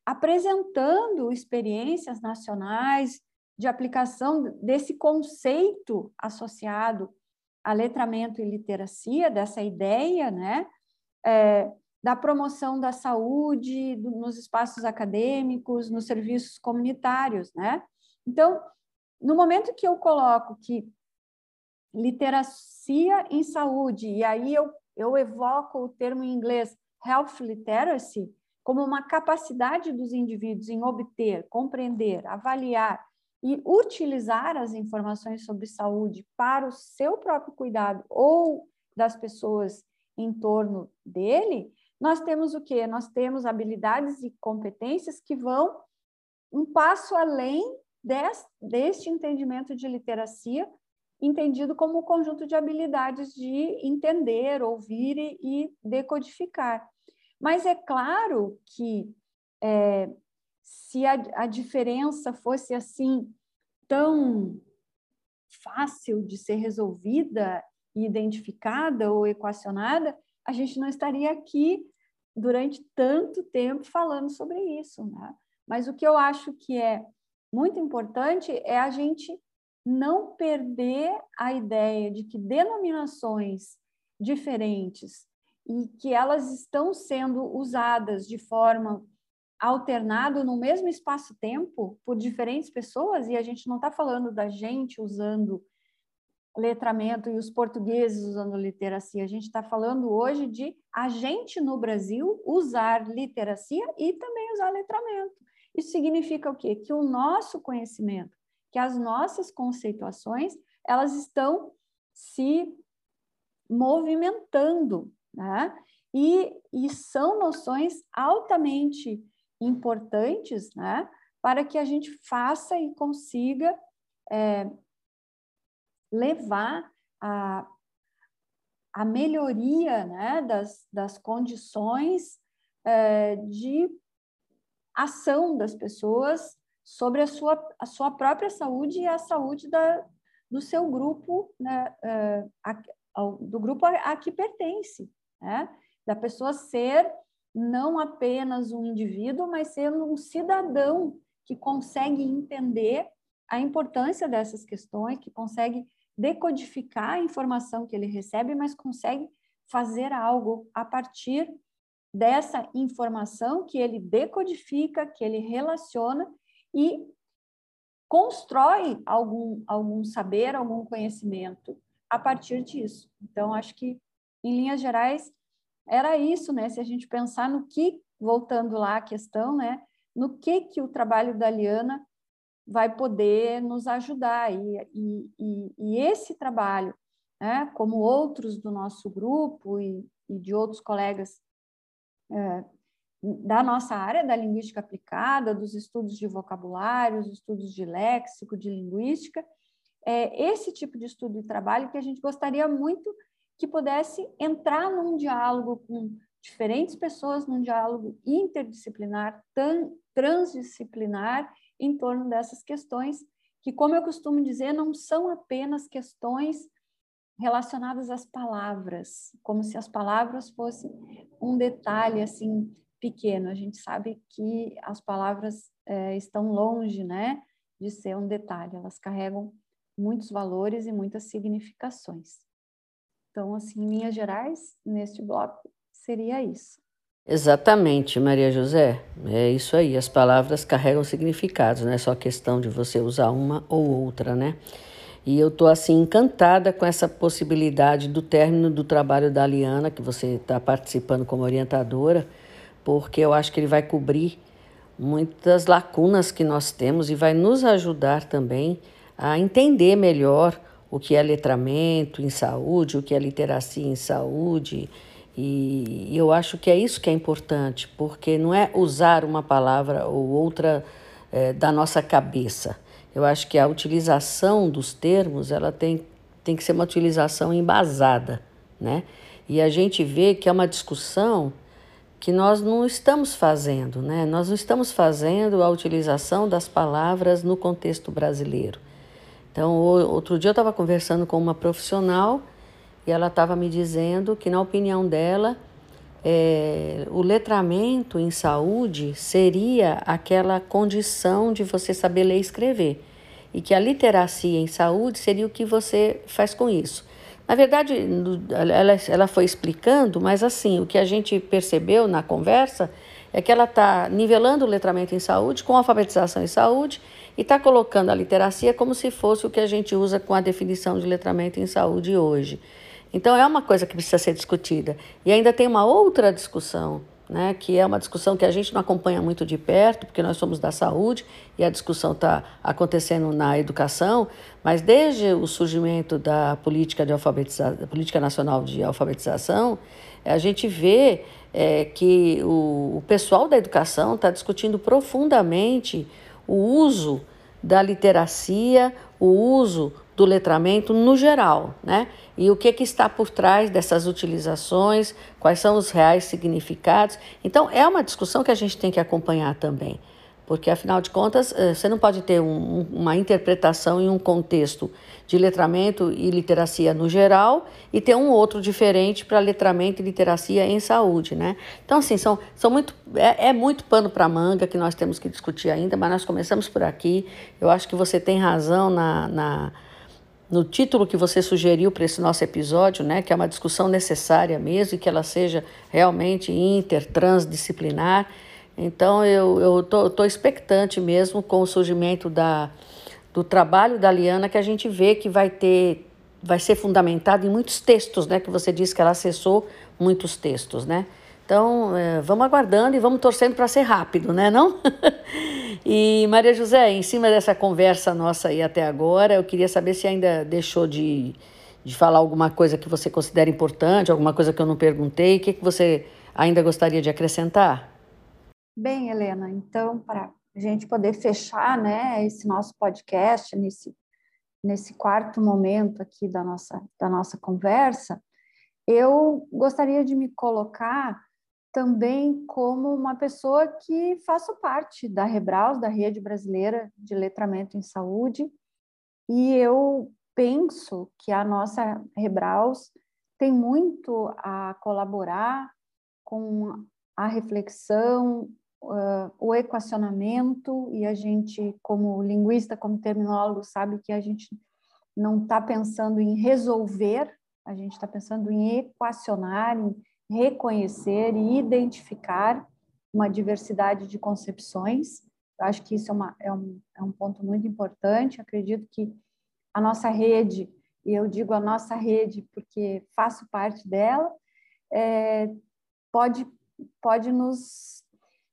apresentando experiências nacionais de aplicação desse conceito associado a letramento e literacia, dessa ideia né, é, da promoção da saúde do, nos espaços acadêmicos, nos serviços comunitários. Né? Então, no momento que eu coloco que literacia em saúde, e aí eu, eu evoco o termo em inglês health literacy como uma capacidade dos indivíduos em obter, compreender, avaliar, e utilizar as informações sobre saúde para o seu próprio cuidado ou das pessoas em torno dele, nós temos o quê? Nós temos habilidades e competências que vão um passo além deste, entendimento de literacia, entendido como um conjunto de habilidades de entender, ouvir e decodificar. Mas é claro que é, se a, a diferença fosse assim tão fácil de ser resolvida, identificada ou equacionada, a gente não estaria aqui durante tanto tempo falando sobre isso. Né? Mas o que eu acho que é muito importante é a gente não perder a ideia de que denominações diferentes e que elas estão sendo usadas de forma alternado no mesmo espaço-tempo por diferentes pessoas, e a gente não está falando da gente usando letramento e os portugueses usando literacia, a gente está falando hoje de a gente no Brasil usar literacia e também usar letramento. Isso significa o quê? Que o nosso conhecimento, que as nossas conceituações, elas estão se movimentando, né? E, e são noções altamente importantes né, para que a gente faça e consiga é, levar a, a melhoria né, das, das condições é, de ação das pessoas sobre a sua, a sua própria saúde e a saúde da, do seu grupo, né, é, a, do grupo a, a que pertence, né? da pessoa ser não apenas um indivíduo, mas sendo um cidadão que consegue entender a importância dessas questões, que consegue decodificar a informação que ele recebe, mas consegue fazer algo a partir dessa informação que ele decodifica, que ele relaciona e constrói algum, algum saber, algum conhecimento a partir disso. Então, acho que, em linhas gerais, era isso, né? Se a gente pensar no que, voltando lá à questão, né? No que que o trabalho da Liana vai poder nos ajudar e, e, e, e esse trabalho, né? Como outros do nosso grupo e, de outros colegas é, da nossa área da linguística aplicada, dos estudos de vocabulários, estudos de léxico, de linguística, é esse tipo de estudo e trabalho que a gente gostaria muito que pudesse entrar num diálogo com diferentes pessoas, num diálogo interdisciplinar, transdisciplinar, em torno dessas questões, que, como eu costumo dizer, não são apenas questões relacionadas às palavras, como se as palavras fossem um detalhe assim pequeno. A gente sabe que as palavras é, estão longe, né, de ser um detalhe. Elas carregam muitos valores e muitas significações. Então, assim, em linhas gerais, neste bloco, seria isso. Exatamente, Maria José. É isso aí. As palavras carregam significados, não é só questão de você usar uma ou outra, né? E eu estou assim encantada com essa possibilidade do término do trabalho da Liana, que você está participando como orientadora, porque eu acho que ele vai cobrir muitas lacunas que nós temos e vai nos ajudar também a entender melhor o que é letramento em saúde, o que é literacia em saúde. E eu acho que é isso que é importante, porque não é usar uma palavra ou outra é, da nossa cabeça. Eu acho que a utilização dos termos ela tem, tem que ser uma utilização embasada, né? E a gente vê que é uma discussão que nós não estamos fazendo, né? Nós não estamos fazendo a utilização das palavras no contexto brasileiro. Então, outro dia eu estava conversando com uma profissional e ela estava me dizendo que, na opinião dela, é, o letramento em saúde seria aquela condição de você saber ler e escrever. E que a literacia em saúde seria o que você faz com isso. Na verdade, ela, ela foi explicando, mas assim, o que a gente percebeu na conversa é que ela está nivelando o letramento em saúde com alfabetização em saúde e está colocando a literacia como se fosse o que a gente usa com a definição de letramento em saúde hoje. Então, é uma coisa que precisa ser discutida. E ainda tem uma outra discussão né, que é uma discussão que a gente não acompanha muito de perto, porque nós somos da saúde e a discussão está acontecendo na educação, mas desde o surgimento da política, de alfabetização, política nacional de alfabetização, a gente vê é, que o, o pessoal da educação está discutindo profundamente o uso da literacia, o uso do letramento no geral, né? E o que, que está por trás dessas utilizações, quais são os reais significados. Então, é uma discussão que a gente tem que acompanhar também, porque, afinal de contas, eh, você não pode ter um, uma interpretação em um contexto de letramento e literacia no geral e ter um outro diferente para letramento e literacia em saúde, né? Então, assim, são, são muito, é, é muito pano para manga que nós temos que discutir ainda, mas nós começamos por aqui. Eu acho que você tem razão na, na no título que você sugeriu para esse nosso episódio, né, que é uma discussão necessária mesmo e que ela seja realmente inter, transdisciplinar. Então, eu estou expectante mesmo com o surgimento da, do trabalho da Liana, que a gente vê que vai ter vai ser fundamentado em muitos textos, né, que você disse que ela acessou muitos textos, né? Então, é, vamos aguardando e vamos torcendo para ser rápido, né, não? e Maria José, em cima dessa conversa nossa aí até agora, eu queria saber se ainda deixou de, de falar alguma coisa que você considera importante, alguma coisa que eu não perguntei, o que, que você ainda gostaria de acrescentar? Bem, Helena, então, para a gente poder fechar né, esse nosso podcast, nesse, nesse quarto momento aqui da nossa, da nossa conversa, eu gostaria de me colocar também como uma pessoa que faço parte da Rebraus, da Rede Brasileira de Letramento em Saúde, e eu penso que a nossa Rebraus tem muito a colaborar com a reflexão, uh, o equacionamento, e a gente, como linguista, como terminólogo, sabe que a gente não está pensando em resolver, a gente está pensando em equacionar, em reconhecer e identificar uma diversidade de concepções. Eu acho que isso é, uma, é, um, é um ponto muito importante. Acredito que a nossa rede, e eu digo a nossa rede porque faço parte dela, é, pode, pode nos,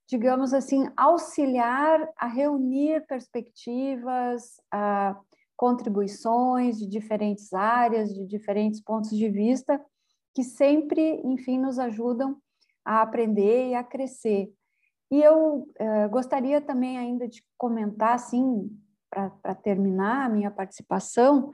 digamos assim, auxiliar a reunir perspectivas, a contribuições de diferentes áreas, de diferentes pontos de vista, que sempre, enfim, nos ajudam a aprender e a crescer. E eu eh, gostaria também ainda de comentar, assim, para terminar a minha participação,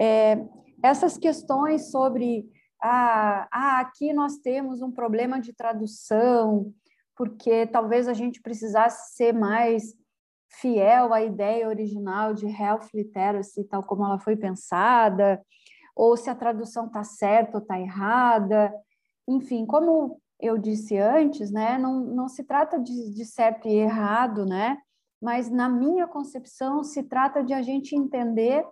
é, essas questões sobre ah, ah, aqui nós temos um problema de tradução, porque talvez a gente precisasse ser mais fiel à ideia original de health literacy, tal como ela foi pensada, ou se a tradução está certa ou está errada. Enfim, como eu disse antes, né, não, não se trata de, de certo e errado, né, mas na minha concepção se trata de a gente entender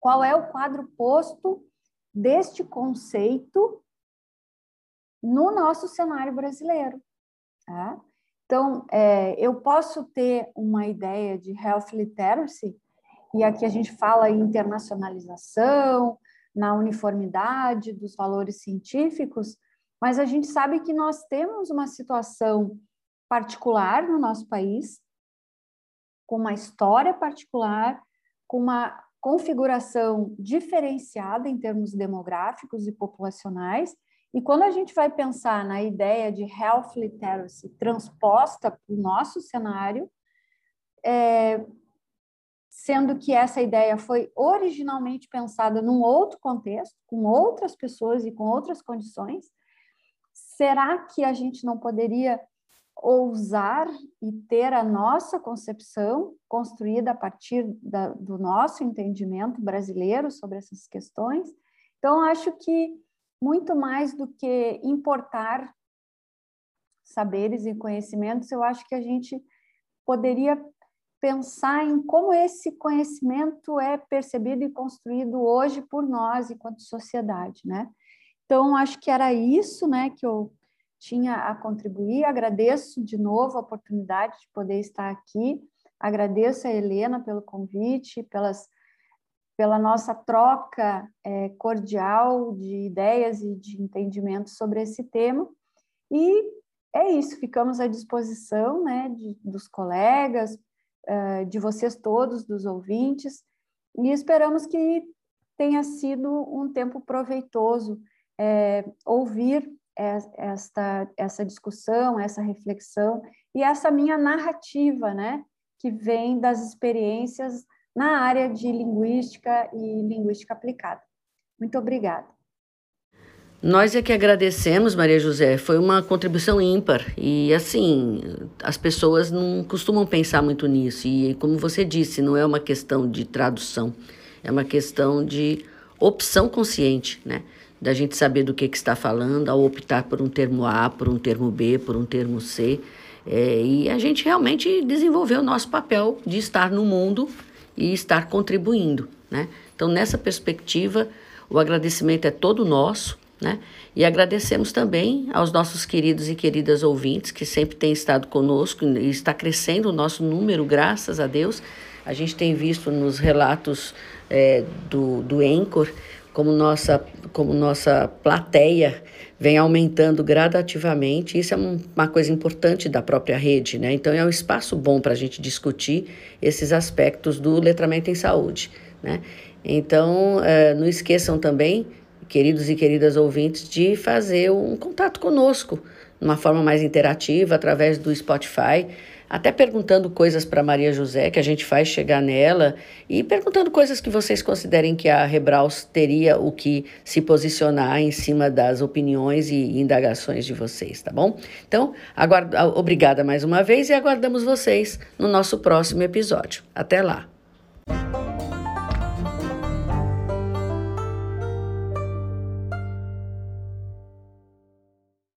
qual é o quadro posto deste conceito no nosso cenário brasileiro. Tá? Então, é, eu posso ter uma ideia de health literacy e aqui a gente fala em internacionalização, na uniformidade dos valores científicos, mas a gente sabe que nós temos uma situação particular no nosso país, com uma história particular, com uma configuração diferenciada em termos demográficos e populacionais. E quando a gente vai pensar na ideia de health literacy transposta para o nosso cenário, é, sendo que essa ideia foi originalmente pensada num outro contexto, com outras pessoas e com outras condições, será que a gente não poderia ousar e ter a nossa concepção construída a partir da, do nosso entendimento brasileiro sobre essas questões? Então, acho que muito mais do que importar saberes e conhecimentos, eu acho que a gente poderia pensar em como esse conhecimento é percebido e construído hoje por nós enquanto sociedade, né? Então acho que era isso, né, que eu tinha a contribuir. Agradeço de novo a oportunidade de poder estar aqui. Agradeço a Helena pelo convite, pelas pela nossa troca é, cordial de ideias e de entendimento sobre esse tema. E é isso, ficamos à disposição né, de, dos colegas, uh, de vocês todos, dos ouvintes, e esperamos que tenha sido um tempo proveitoso é, ouvir esta, essa discussão, essa reflexão e essa minha narrativa, né, que vem das experiências na área de linguística e linguística aplicada. Muito obrigada. Nós é que agradecemos, Maria José. Foi uma contribuição ímpar. E, assim, as pessoas não costumam pensar muito nisso. E, como você disse, não é uma questão de tradução, é uma questão de opção consciente, né? Da gente saber do que, que está falando, ao optar por um termo A, por um termo B, por um termo C. É, e a gente realmente desenvolveu o nosso papel de estar no mundo e estar contribuindo, né? Então, nessa perspectiva, o agradecimento é todo nosso né? E agradecemos também aos nossos queridos e queridas ouvintes que sempre têm estado conosco e está crescendo o nosso número, graças a Deus. A gente tem visto nos relatos é, do, do Encor como nossa, como nossa plateia vem aumentando gradativamente. Isso é uma coisa importante da própria rede, né? Então é um espaço bom para a gente discutir esses aspectos do letramento em saúde, né? Então, é, não esqueçam também queridos e queridas ouvintes, de fazer um contato conosco, de uma forma mais interativa, através do Spotify, até perguntando coisas para Maria José, que a gente faz chegar nela, e perguntando coisas que vocês considerem que a Rebraus teria o que se posicionar em cima das opiniões e indagações de vocês, tá bom? Então, aguardo, obrigada mais uma vez e aguardamos vocês no nosso próximo episódio. Até lá!